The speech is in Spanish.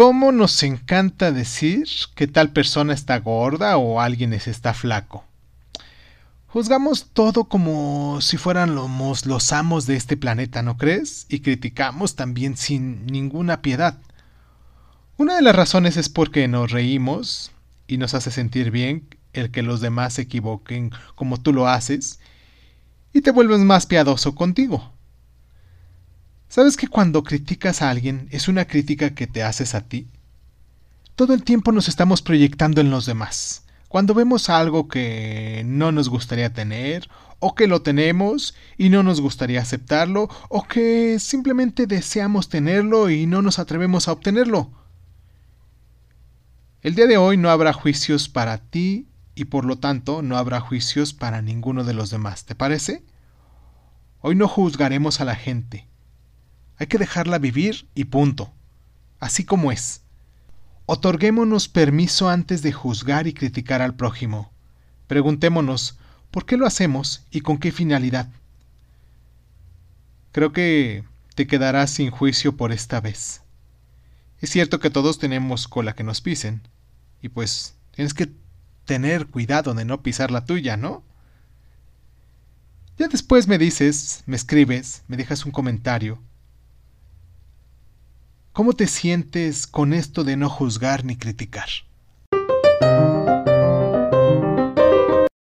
cómo nos encanta decir que tal persona está gorda o alguien está flaco. Juzgamos todo como si fueran los amos de este planeta, ¿no crees? Y criticamos también sin ninguna piedad. Una de las razones es porque nos reímos y nos hace sentir bien el que los demás se equivoquen como tú lo haces y te vuelves más piadoso contigo. ¿Sabes que cuando criticas a alguien es una crítica que te haces a ti? Todo el tiempo nos estamos proyectando en los demás. Cuando vemos algo que no nos gustaría tener, o que lo tenemos y no nos gustaría aceptarlo, o que simplemente deseamos tenerlo y no nos atrevemos a obtenerlo. El día de hoy no habrá juicios para ti y por lo tanto no habrá juicios para ninguno de los demás, ¿te parece? Hoy no juzgaremos a la gente, hay que dejarla vivir y punto. Así como es. Otorguémonos permiso antes de juzgar y criticar al prójimo. Preguntémonos por qué lo hacemos y con qué finalidad. Creo que te quedarás sin juicio por esta vez. Es cierto que todos tenemos cola que nos pisen, y pues tienes que tener cuidado de no pisar la tuya, ¿no? Ya después me dices, me escribes, me dejas un comentario, ¿Cómo te sientes con esto de no juzgar ni criticar?